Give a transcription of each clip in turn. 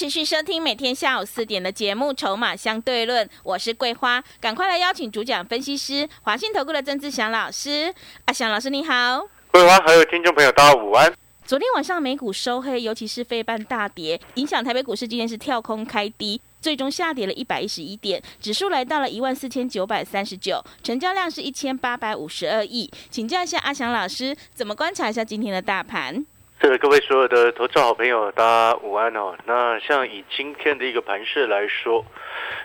持续收听每天下午四点的节目《筹码相对论》，我是桂花，赶快来邀请主讲分析师华信投顾的曾志祥老师。阿祥老师你好，桂花还有听众朋友大家午安。昨天晚上美股收黑，尤其是费半大跌，影响台北股市今天是跳空开低，最终下跌了一百一十一点，指数来到了一万四千九百三十九，成交量是一千八百五十二亿。请教一下阿祥老师，怎么观察一下今天的大盘？这个各位所有的投资好朋友，大家午安哦。那像以今天的一个盘势来说，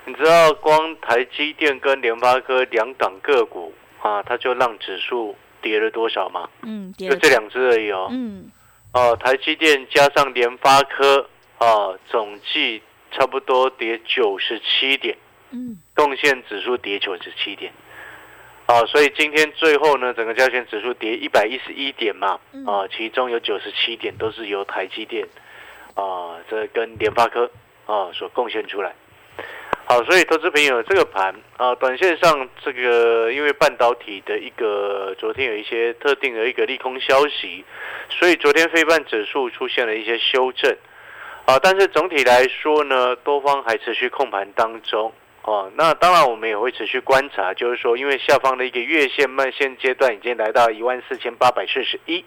你知道光台积电跟联发科两档个股啊，它就让指数跌了多少吗？嗯，跌就这两只而已哦。嗯哦，台积电加上联发科啊，总计差不多跌九十七点，嗯贡献指数跌九十七点。啊，所以今天最后呢，整个交权指数跌一百一十一点嘛，嗯啊，其中有九十七点都是由台积电啊，这跟联发科啊所贡献出来。好，所以投资朋友这个盘啊，短线上这个因为半导体的一个昨天有一些特定的一个利空消息，所以昨天非半指数出现了一些修正。啊，但是总体来说呢，多方还持续控盘当中。哦，那当然我们也会持续观察，就是说，因为下方的一个月线、慢线阶段已经来到一万四千八百四十一，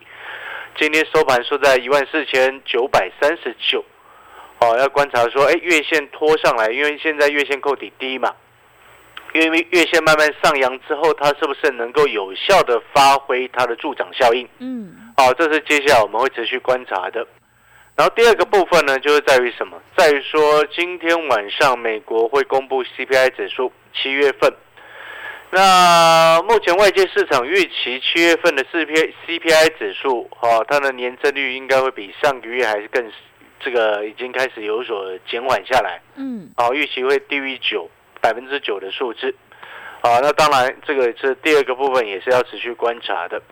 今天收盘收在一万四千九百三十九。哦，要观察说，哎，月线拖上来，因为现在月线扣底低嘛，因为月线慢慢上扬之后，它是不是能够有效的发挥它的助长效应？嗯好，这是接下来我们会持续观察的。然后第二个部分呢，就是在于什么？在于说今天晚上美国会公布 CPI 指数，七月份。那目前外界市场预期七月份的 CPI CPI 指数，哦，它的年增率应该会比上个月还是更，这个已经开始有所减缓下来。嗯啊，预期会低于九百分之九的数字，啊，那当然这个是第二个部分，也是要持续观察的。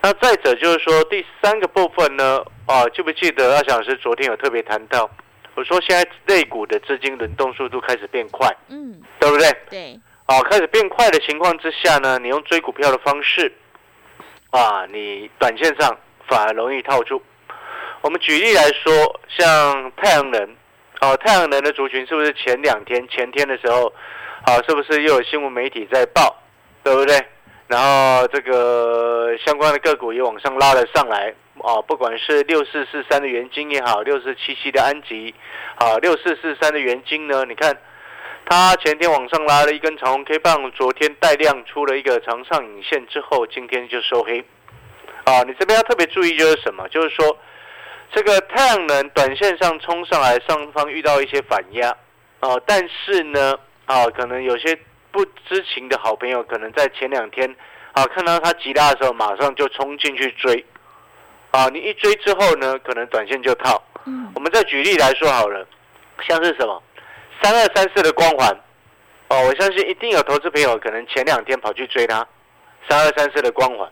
那再者就是说第三个部分呢，啊，记不记得阿小老师昨天有特别谈到，我说现在类股的资金轮动速度开始变快，嗯，对不对？对，啊，开始变快的情况之下呢，你用追股票的方式，啊，你短线上反而容易套住。我们举例来说，像太阳能，哦、太阳能的族群是不是前两天、前天的时候，啊，是不是又有新闻媒体在报，对不对？然后这个相关的个股也往上拉了上来，啊，不管是六四四三的元金也好，六四七七的安吉，啊，六四四三的元金呢，你看。它前天往上拉了一根长红 K 棒，昨天带量出了一个长上影线之后，今天就收黑。啊，你这边要特别注意就是什么？就是说，这个太阳能短线上冲上来，上方遇到一些反压，啊，但是呢，啊，可能有些不知情的好朋友，可能在前两天，啊，看到它急拉的时候，马上就冲进去追，啊，你一追之后呢，可能短线就套。嗯我们再举例来说好了，像是什么三二三四的光环，哦，我相信一定有投资朋友可能前两天跑去追它，三二三四的光环。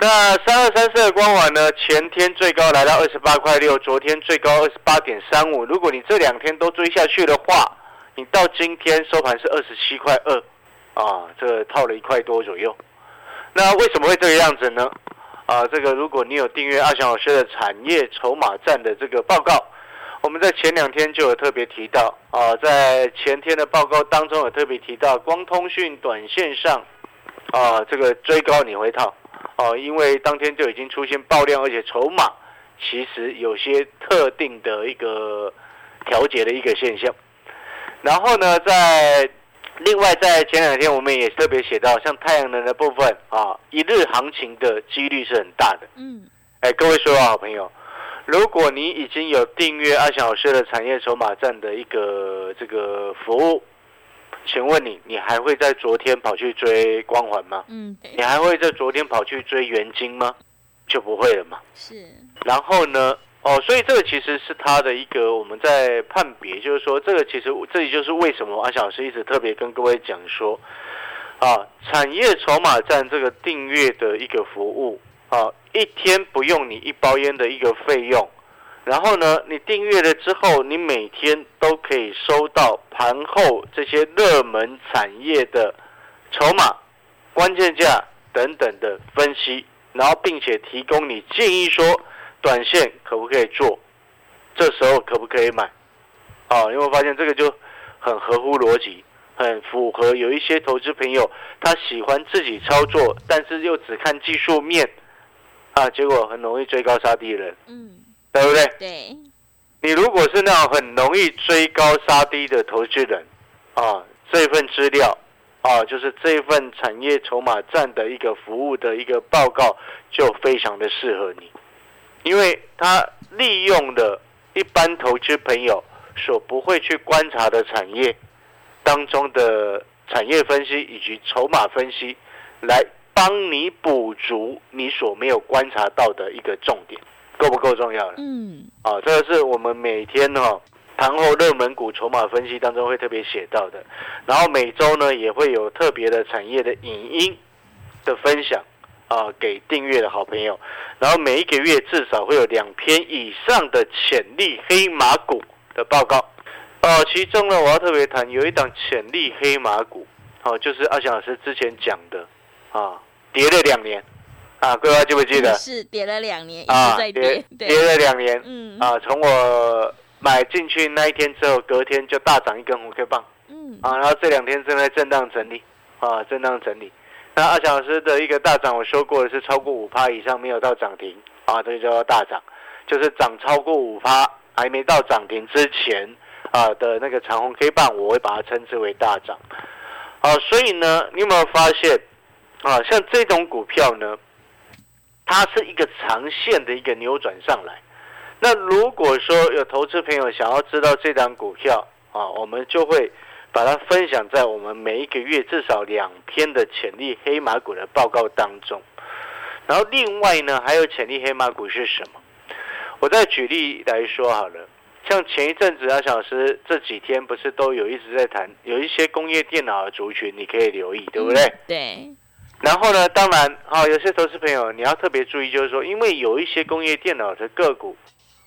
那三二三四的光环呢，前天最高来到二十八块六，昨天最高二十八点三五。如果你这两天都追下去的话，你到今天收盘是二十七块二，啊，这个套了一块多左右。那为什么会这个样子呢？啊，这个如果你有订阅阿翔老师的产业筹码战的这个报告，我们在前两天就有特别提到啊，在前天的报告当中有特别提到，光通讯短线上啊，这个追高你会套哦、因为当天就已经出现爆量，而且筹码其实有些特定的一个调节的一个现象。然后呢，在另外在前两天我们也特别写到，像太阳能的部分啊，一日行情的几率是很大的。嗯哎，各位所有好朋友，如果你已经有订阅阿翔老师的产业筹码站的一个这个服务，请问你，你还会在昨天跑去追光环吗？嗯，你还会在昨天跑去追元金吗？就不会了嘛。是，然后呢，哦，所以这个其实是他的一个我们在判别，就是说这个其实这里就是为什么阿小老师一直特别跟各位讲说，啊，产业筹码站这个订阅的一个服务啊，一天不用你一包烟的一个费用，然后呢，你订阅了之后，你每天都可以收到盘后这些热门产业的筹码、关键价等等的分析，然后并且提供你建议说。短线可不可以做？这时候可不可以买？啊，有没有发现这个就很合乎逻辑，很符合有一些投资朋友他喜欢自己操作，但是又只看技术面，啊，结果很容易追高杀低的人，嗯，对不对？对。你如果是那种很容易追高杀低的投资人，啊，这份资料，啊，就是这份产业筹码站的一个服务的一个报告，就非常的适合你。因为他利用了一般投资朋友所不会去观察的产业当中的产业分析以及筹码分析，来帮你补足你所没有观察到的一个重点，够不够重要了？嗯，啊，这个是我们每天哈盘后热门股筹码分析当中会特别写到的，然后每周呢也会有特别的产业的影音的分享。啊，给订阅的好朋友，然后每一个月至少会有两篇以上的潜力黑马股的报告。哦，其中呢，我要特别谈有一档潜力黑马股，哦，就是阿翔老师之前讲的，啊，跌了两年，啊，各位记不记得？是跌了两年，啊，跌跌了两年，嗯，啊，从我买进去那一天之后，隔天就大涨一根红 K 棒，嗯，啊，然后这两天正在震荡整理，啊，震荡整理。那阿强老师的一个大涨，我说过的是超过五趴以上没有到涨停啊，这就叫大涨，就是涨超过五趴还没到涨停之前啊的那个长虹 K 棒，我会把它称之为大涨。好，所以呢，你有没有发现啊？像这种股票呢，它是一个长线的一个扭转上来。那如果说有投资朋友想要知道这档股票啊，我们就会。把它分享在我们每一个月至少两篇的潜力黑马股的报告当中，然后另外呢，还有潜力黑马股是什么？我再举例来说好了，像前一阵子阿小师这几天不是都有一直在谈，有一些工业电脑的族群，你可以留意，对不对？对。然后呢，当然啊，有些投资朋友你要特别注意，就是说，因为有一些工业电脑的个股，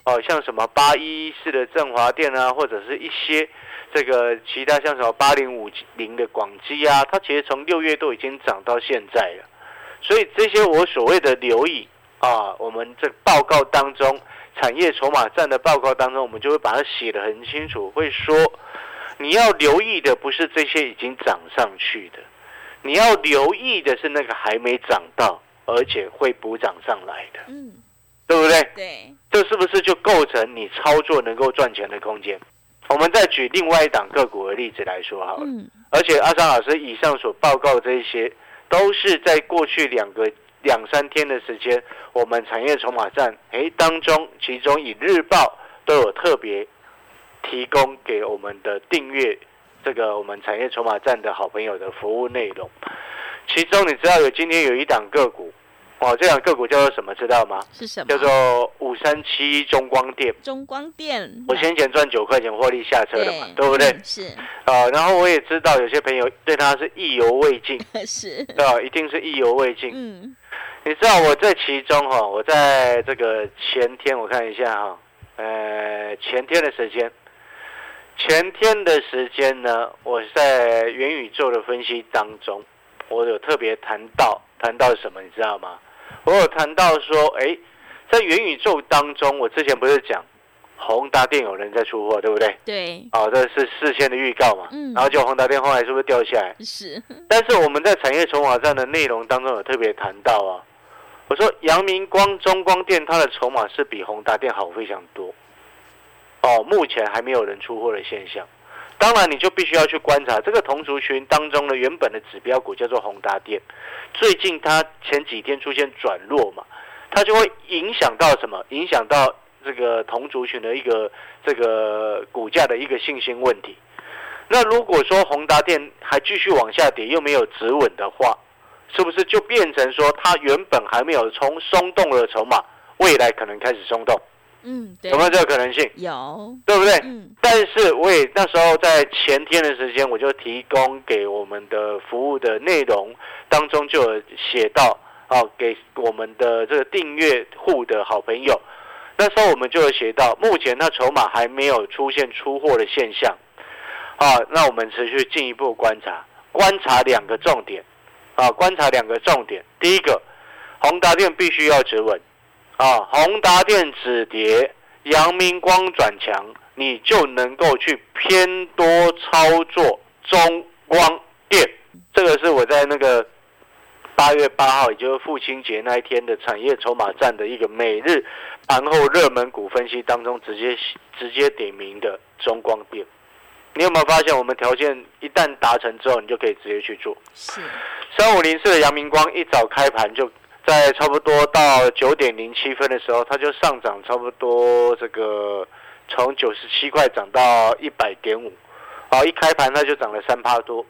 哦，像什么八一四的振华电啊，或者是一些。这个其他像什么八零五零的广基啊，它其实从六月都已经涨到现在了，所以这些我所谓的留意啊，我们这报告当中产业筹码站的报告当中，我们就会把它写的很清楚，会说你要留意的不是这些已经涨上去的，你要留意的是那个还没涨到，而且会补涨上来的，嗯，对不对？对，这是不是就构成你操作能够赚钱的空间？我们再举另外一档个股的例子来说好了，而且阿桑老师以上所报告这一些，都是在过去两个两三天的时间，我们产业筹码站诶当中，其中以日报都有特别提供给我们的订阅这个我们产业筹码站的好朋友的服务内容，其中你知道有今天有一档个股。哦，这两个股叫做什么？知道吗？是什么？叫做五三七中光电。中光电，我先前赚九块钱获利下车的嘛，对不对？是。啊，然后我也知道有些朋友对他是意犹未尽。是。对吧？一定是意犹未尽。嗯。你知道我在其中哈，我在这个前天我看一下哈，呃，前天的时间，前天的时间呢，我在元宇宙的分析当中，我有特别谈到谈到什么，你知道吗？我有谈到说，哎，在元宇宙当中，我之前不是讲宏达电有人在出货，对不对？对。哦，这是事先的预告嘛。嗯。然后就宏达电后来是不是掉下来？是。但是我们在产业筹码站的内容当中有特别谈到啊，我说阳明光、中光电它的筹码是比宏达电好非常多。哦，目前还没有人出货的现象。当然，你就必须要去观察这个同族群当中的原本的指标股叫做宏达电，最近它前几天出现转弱嘛，它就会影响到什么？影响到这个同族群的一个这个股价的一个信心问题。那如果说宏达电还继续往下跌，又没有止稳的话，是不是就变成说它原本还没有从松动的筹码，未来可能开始松动？嗯，对。有没有这个可能性？有，对不对？嗯，但是我也那时候在前天的时间，我就提供给我们的服务的内容当中就有写到，哦，给我们的这个订阅户的好朋友，那时候我们就有写到，目前那筹码还没有出现出货的现象，啊，那我们持续进一步观察，观察两个重点，啊，观察两个重点，第一个，宏达电必须要止稳，啊，宏达电止跌。阳明光转强，你就能够去偏多操作中光电。这个是我在那个八月八号，也就是父亲节那一天的产业筹码站的一个每日盘后热门股分析当中，直接直接点名的中光电。你有没有发现，我们条件一旦达成之后，你就可以直接去做？是，三五零四的阳明光一早开盘就。在差不多到九点零七分的时候，它就上涨差不多这个从九十七块涨到一百点五，好，一开盘它就涨了三趴多。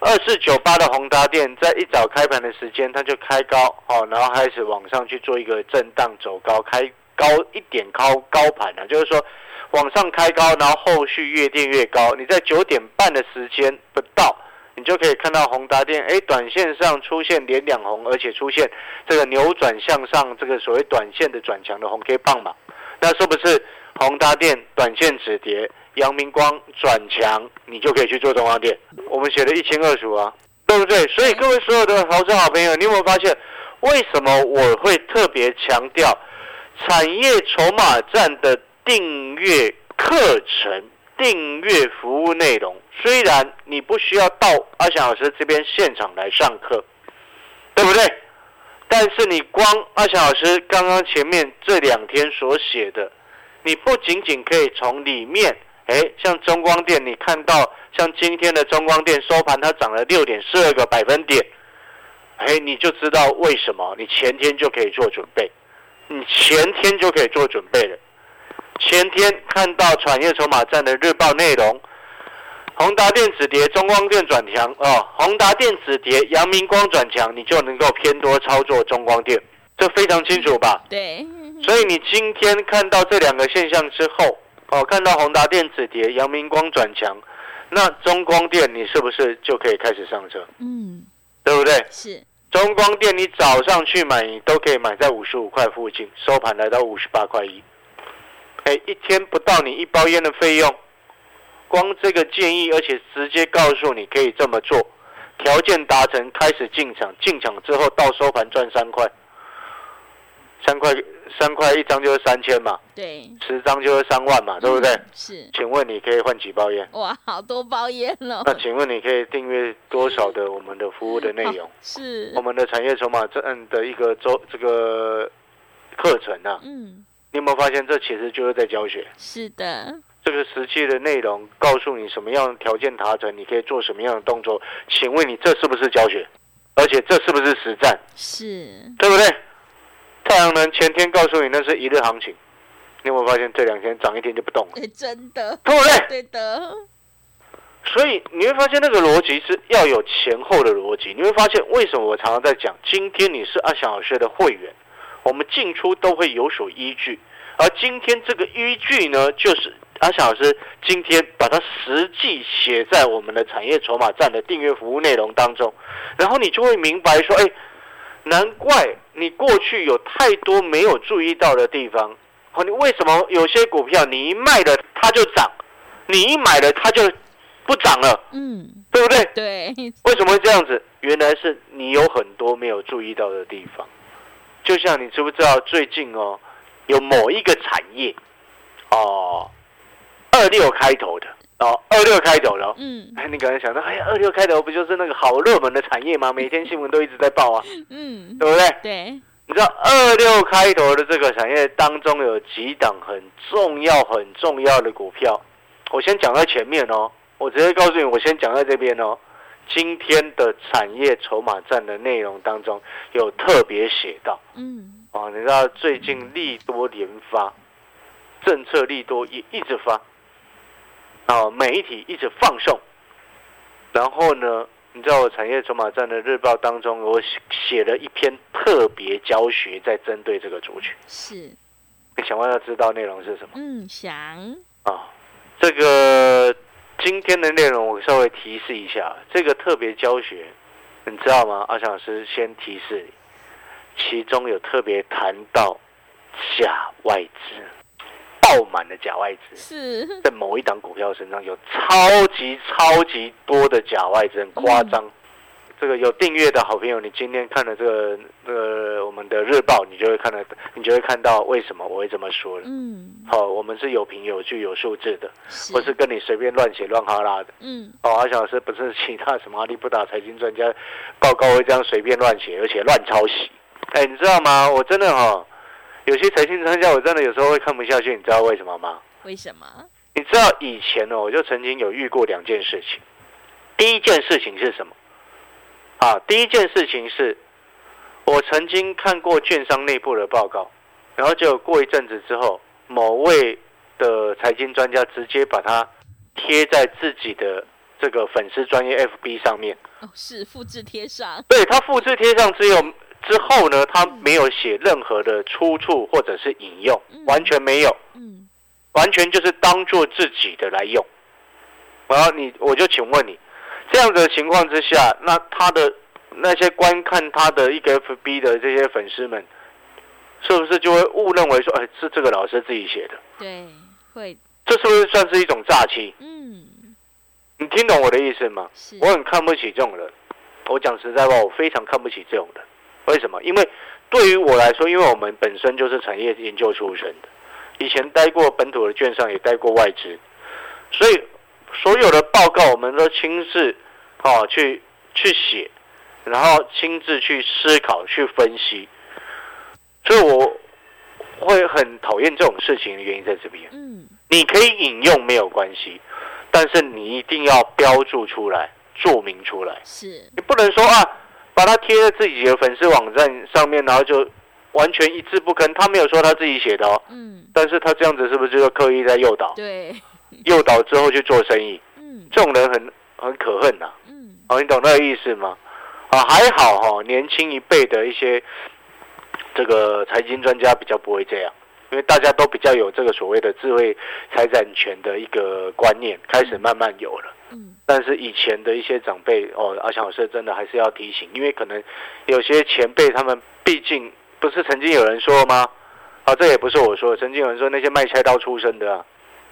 二四九八的宏达电在一早开盘的时间，它就开高，哦，然后开始往上去做一个震荡走高，开高一点高高盘啊，就是说往上开高，然后后续越垫越高。你在九点半的时间不到。你就可以看到宏达电，哎，短线上出现连两红，而且出现这个扭转向上，这个所谓短线的转强的红 K 棒嘛？那是不是宏达电短线止跌，阳明光转强，你就可以去做中光电？我们写的一清二楚啊，对不对？所以各位所有的投资好朋友，你有没有发现，为什么我会特别强调产业筹码站的订阅课程？订阅服务内容，虽然你不需要到阿翔老师这边现场来上课，对不对？但是你光阿翔老师刚刚前面这两天所写的，你不仅仅可以从里面，哎，像中光电，你看到像今天的中光电收盘它涨了六点四二个百分点，哎，你就知道为什么，你前天就可以做准备，你前天就可以做准备了。前天看到产业筹码站的日报内容，宏达电子跌，中光电转强哦。宏达电子跌，阳明光转强，你就能够偏多操作中光电，这非常清楚吧？对。所以你今天看到这两个现象之后，哦，看到宏达电子跌，阳明光转强，那中光电你是不是就可以开始上车？嗯，对不对？是。中光电你早上去买，你都可以买在五十五块附近，收盘来到五十八块一。哎，一天不到你一包烟的费用，光这个建议，而且直接告诉你可以这么做，条件达成开始进场，进场之后到收盘赚三块，三块三块一张就是三千嘛，对，十张就是三万嘛，对不对？是，请问你可以换几包烟？哇，好多包烟哦。那请问你可以订阅多少的我们的服务的内容？是，我们的产业筹码这样的一个周这个课程啊。嗯。你有没有发现，这其实就是在教学？是的，这个实际的内容告诉你什么样的条件达成，你可以做什么样的动作。请问你这是不是教学？而且这是不是实战？是，对不对？太阳能前天告诉你那是一日行情，你有没有发现这两天涨一天就不动了？真的，对不对？对的。所以你会发现那个逻辑是要有前后的逻辑。你会发现为什么我常常在讲，今天你是阿翔老师的会员。我们进出都会有所依据，而今天这个依据呢，就是阿翔老师今天把它实际写在我们的产业筹码站的订阅服务内容当中，然后你就会明白说，哎，难怪你过去有太多没有注意到的地方，哦，你为什么有些股票你一卖了它就涨，你一买了它就不涨了，嗯，对不对？对，为什么会这样子？原来是你有很多没有注意到的地方。就像你知不知道最近哦，有某一个产业，哦，二六开头的哦，二六开头的，嗯，哎，你可能想到，哎呀，二六开头不就是那个好热门的产业吗？每天新闻都一直在报啊，嗯，对不对？对，你知道二六开头的这个产业当中有几档很重要、很重要的股票，我先讲在前面哦，我直接告诉你，我先讲在这边哦。今天的产业筹码战的内容当中，有特别写到，嗯，哦，你知道最近利多连发，政策利多也一直发，哦，媒体一直放送，然后呢，你知道我产业筹码战的日报当中，我写了一篇特别教学，在针对这个族群，是，你想不想要知道内容是什么？嗯，想。啊，这个今天的内容我稍微提示一下，这个特别教学，你知道吗？阿翔老师先提示你，其中有特别谈到假外资，爆满的假外资，是在某一档股票身上有超级超级多的假外资，很夸张。这个有订阅的好朋友，你今天看了这个这个我们的日报，你就会看到，你就会看到为什么我会这么说了。嗯，好，我们是有凭有据有数字的，不是跟你随便乱写乱哈拉的。嗯哦，阿翔老师不是其他什么阿里不打财经专家报告会这样随便乱写，而且乱抄袭。哎，你知道吗？我真的哈、有些财经专家我真的有时候会看不下去，你知道为什么吗？为什么？你知道以前呢，我就曾经有遇过两件事情。第一件事情是什么？啊，第一件事情是，我曾经看过券商内部的报告，然后就过一阵子之后，某位的财经专家直接把它贴在自己的这个粉丝专业 FB 上面。哦，是复制贴上，对他复制贴上之后之后呢，他没有写任何的出处或者是引用，完全没有。嗯完全就是当做自己的来用。然后你，我就请问你，这样的情况之下，那他的那些观看他的一个 FB 的这些粉丝们，是不是就会误认为说，哎，是这个老师自己写的？对，会，这是不是算是一种诈欺？嗯你听懂我的意思吗？是，我很看不起这种人。我讲实在话，我非常看不起这种人。为什么？因为对于我来说，因为我们本身就是产业研究出身的，以前待过本土的券商，也待过外资，所以所有的报告我们都亲自哦去去写，然后亲自去思考、去分析。所以我会很讨厌这种事情的原因在这边。嗯你可以引用没有关系，但是你一定要标注出来、注明出来。是，你不能说啊，把它贴在自己的粉丝网站上面，然后就完全一字不吭。他没有说他自己写的哦，嗯但是他这样子是不是就是刻意在诱导？对，诱导之后去做生意，嗯。这种人很很可恨呐、嗯。哦，你懂那个意思吗？啊，还好哈、年轻一辈的一些这个财经专家比较不会这样，因为大家都比较有这个所谓的智慧财产权的一个观念，开始慢慢有了。嗯。但是以前的一些长辈哦，阿强老师真的还是要提醒，因为可能有些前辈他们毕竟不是曾经有人说吗？啊，这也不是我说，曾经有人说那些卖菜刀出身的啊，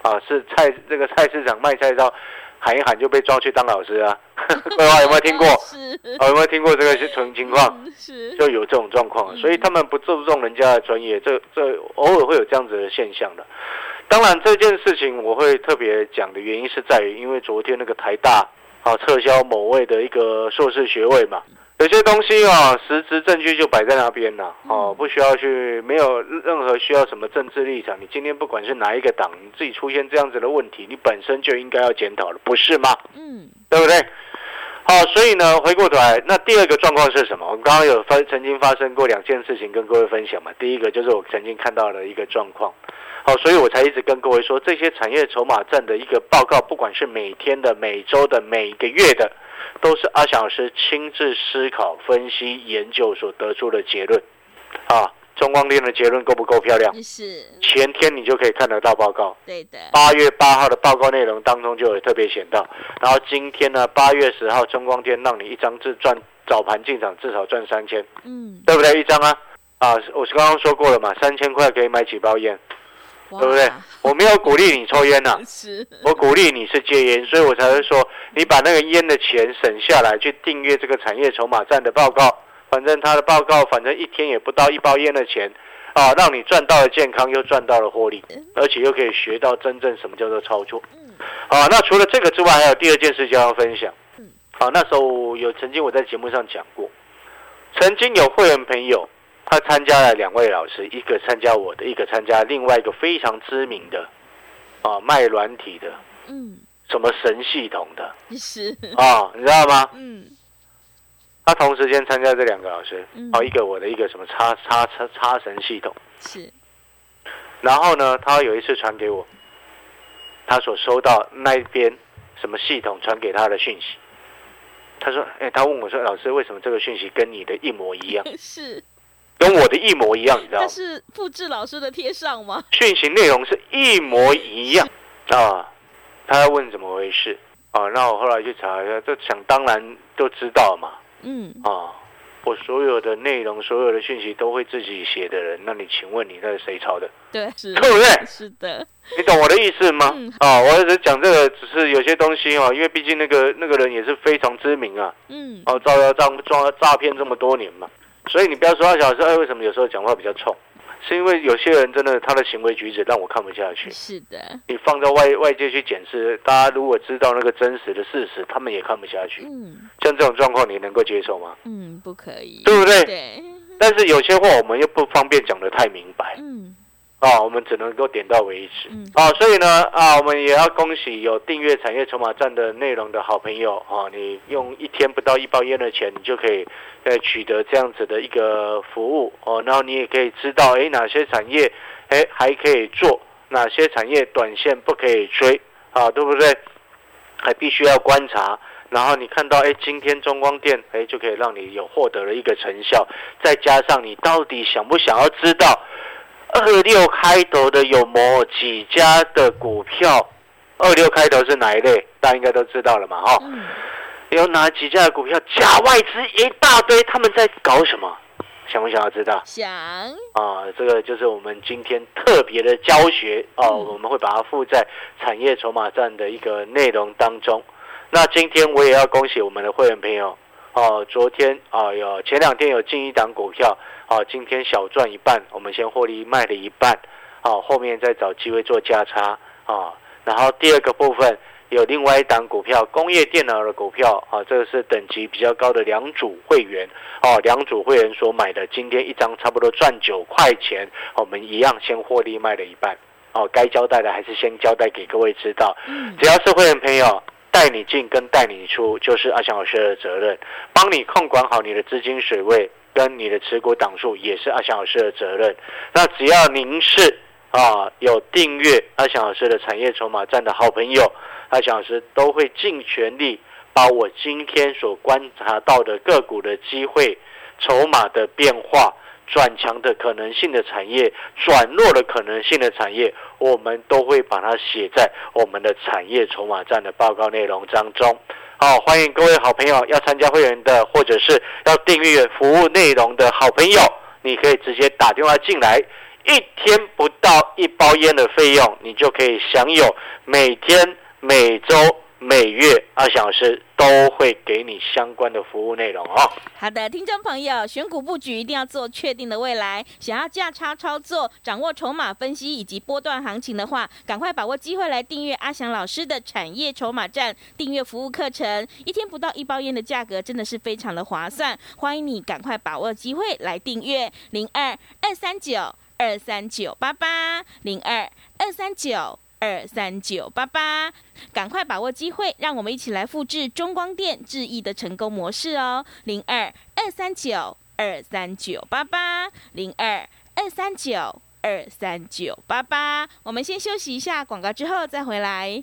啊是菜这个菜市场卖菜刀，喊一喊就被抓去当老师啊。各位有没有听过？是，哦，有没有听过这个情情况？嗯是，就有这种状况，所以他们不注重人家的专业，这这偶尔会有这样子的现象的。当然，这件事情我会特别讲的原因是在于，因为昨天那个台大啊撤销某位的一个硕士学位嘛，有些东西啊实质证据就摆在那边了哦，不需要去没有任何需要什么政治立场。你今天不管是哪一个党，你自己出现这样子的问题，你本身就应该要检讨了，不是吗？嗯对不对？好，所以呢，回过头来，那第二个状况是什么？我们刚刚有发曾经发生过两件事情跟各位分享嘛。第一个就是我曾经看到的一个状况，好，所以我才一直跟各位说，这些产业筹码站的一个报告，不管是每天的、每周的、每个月的，都是阿翔老师亲自思考、分析、研究所得出的结论。啊，中光电的结论够不够漂亮？是，前天你就可以看得到报告。对的，八月八号的报告内容当中就有特别写到，然后今天呢，八月十号中光电让你一张至赚早盘进场至少赚三千，嗯，对不对？一张啊，啊，我是刚刚说过了嘛，三千块可以买几包烟，哇对不对？我没有鼓励你抽烟呐、是，我鼓励你是戒烟，所以我才会说，你把那个烟的钱省下来，去订阅这个产业筹码站的报告，反正他的报告，反正一天也不到一包烟的钱，啊，让你赚到了健康，又赚到了获利，而且又可以学到真正什么叫做操作。啊，那除了这个之外，还有第二件事情要分享。好，那时候有曾经我在节目上讲过，曾经有会员朋友，他参加了两位老师，一个参加我的，一个参加另外一个非常知名的，啊，卖软体的，嗯什么神系统的是，啊，你知道吗？嗯他同时间参加这两个老师嗯，哦，一个我的，一个什么叉叉叉叉神系统。是，然后呢，他有一次传给我，他所收到那边什么系统传给他的讯息。他说：“哎、他问我说，老师，为什么这个讯息跟你的一模一样？是，跟我的一模一样，你知道这吗？是复制老师的贴上吗？讯息内容是一模一样啊。他要问怎么回事啊？那我后来去查一下，这想当然都知道嘛嗯，啊。我所有的内容、所有的讯息都会自己写的人，那你请问你那是谁抄的？对，是对不对？是的，你懂我的意思吗？嗯啊，我只是讲这个，只是有些东西哦，因为毕竟那个那个人也是非常知名啊，嗯，哦，造谣诈诈诈骗这么多年嘛，所以你不要说他小时候哎为什么有时候讲话比较冲，是因为有些人真的他的行为举止让我看不下去。是的，你放在外外界去检视，大家如果知道那个真实的事实，他们也看不下去。嗯像这种状况，你能够接受吗？嗯，不可以，对不对？对，但是有些话我们又不方便讲得太明白嗯啊，我们只能够点到为止。嗯，啊，所以呢，啊，我们也要恭喜有订阅产业筹码站的内容的好朋友啊，你用一天不到一包烟的钱，你就可以呃取得这样子的一个服务哦，然后你也可以知道，哎，哪些产业哎还可以做，哪些产业短线不可以追啊，对不对？还必须要观察。然后你看到，哎，今天中光电，哎，就可以让你有获得了一个成效。再加上你到底想不想要知道，二六开头的有某几家的股票？二六开头是哪一类？大家应该都知道了嘛，哈、嗯有哪几家的股票假外资一大堆，他们在搞什么？想不想要知道？想，啊，这个就是我们今天特别的教学哦、嗯我们会把它附在产业筹码站的一个内容当中。那今天我也要恭喜我们的会员朋友哦，昨天啊有前两天有进一档股票啊，今天小赚一半，我们先获利卖了一半，啊，后面再找机会做价差啊。然后第二个部分有另外一档股票，工业电脑的股票啊，这个是等级比较高的两组会员哦，两组会员所买的，今天一张差不多赚九块钱，我们一样先获利卖了一半哦，该交代的还是先交代给各位知道，嗯只要是会员朋友。带你进跟带你出，就是阿翔老师的责任。帮你控管好你的资金水位跟你的持股档数，也是阿翔老师的责任。那只要您是啊有订阅阿翔老师的产业筹码站的好朋友，阿翔老师都会尽全力把我今天所观察到的个股的机会、筹码的变化。转强的可能性的产业，转弱的可能性的产业，我们都会把它写在我们的产业筹码站的报告内容当中。好，欢迎各位好朋友要参加会员的，或者是要订阅服务内容的好朋友，你可以直接打电话进来，一天不到一包烟的费用，你就可以享有每天、每周、每月二小时都会给你相关的服务内容哦。好的，听众朋友，选股布局一定要做确定的未来。想要价差操作、掌握筹码分析以及波段行情的话，赶快把握机会来订阅阿翔老师的产业筹码站订阅服务课程，一天不到一包烟的价格，真的是非常的划算。欢迎你赶快把握机会来订阅零二二三九二三九八八零二二三九。二三九八八，赶快把握机会，让我们一起来复制中光电智易的成功模式哦！零二二三九二三九八八，零二二三九二三九八八。我们先休息一下广告，之后再回来。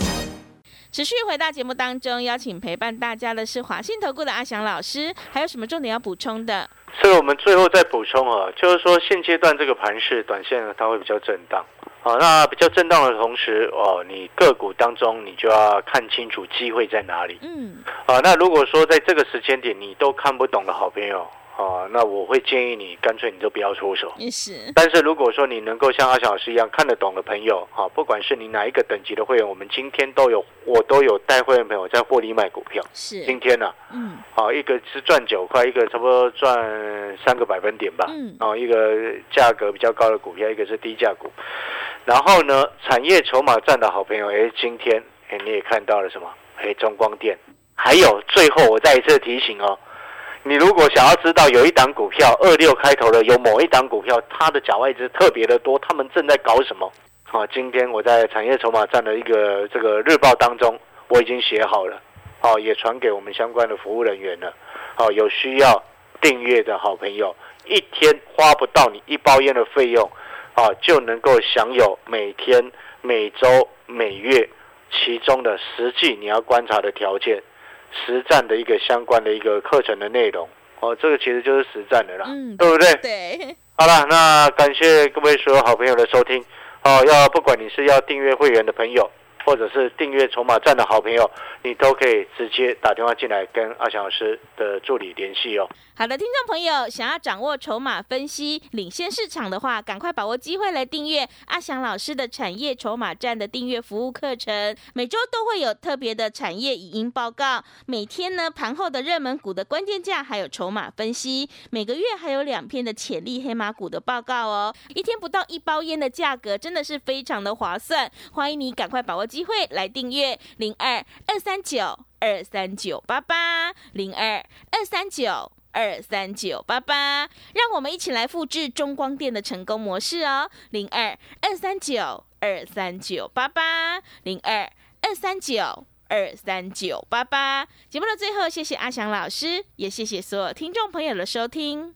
持续回到节目当中，邀请陪伴大家的是华信投顾的阿翔老师，还有什么重点要补充的？所以我们最后再补充啊，就是说现阶段这个盘势，短线呢它会比较震荡。好，那比较震荡的同时，哦，你个股当中你就要看清楚机会在哪里。嗯，啊，那如果说在这个时间点你都看不懂的好朋友，啊，那我会建议你干脆你就不要出手。也是，但是如果说你能够像阿翔老师一样看得懂的朋友，啊，不管是你哪一个等级的会员，我们今天都有，我都有带会员朋友在获利卖股票。是，今天呢、嗯好，一个是赚九块，一个差不多赚三个百分点吧。嗯哦，一个价格比较高的股票，一个是低价股。然后呢，产业筹码站的好朋友，哎，今天哎你也看到了什么？哎，中光电。还有最后我再一次提醒哦，你如果想要知道有一档股票二六开头的，有某一档股票它的假外资特别的多，他们正在搞什么？好，今天我在产业筹码站的一个这个日报当中，我已经写好了，好，也传给我们相关的服务人员了。好，有需要订阅的好朋友，一天花不到你一包烟的费用，啊，就能够享有每天、每周、每月其中的实际你要观察的条件。实战的一个相关的一个课程的内容哦，这个其实就是实战的啦，嗯对不对？对，好了，那感谢各位所有好朋友的收听哦。要不管你是要订阅会员的朋友，或者是订阅筹码站的好朋友，你都可以直接打电话进来跟阿翔老师的助理联系哦。好的，听众朋友，想要掌握筹码分析、领先市场的话，赶快把握机会来订阅阿翔老师的产业筹码站的订阅服务课程。每周都会有特别的产业语音报告，每天呢盘后的热门股的关键价还有筹码分析，每个月还有两篇的潜力黑马股的报告哦。一天不到一包烟的价格，真的是非常的划算。欢迎你赶快把握机会来订阅零二二三九二三九八八零二二三九。二三九八八，让我们一起来复制中光电的成功模式哦。零二二三九二三九八八，零二二三九二三九八八。节目的最后，谢谢阿翔老师，也谢谢所有听众朋友的收听。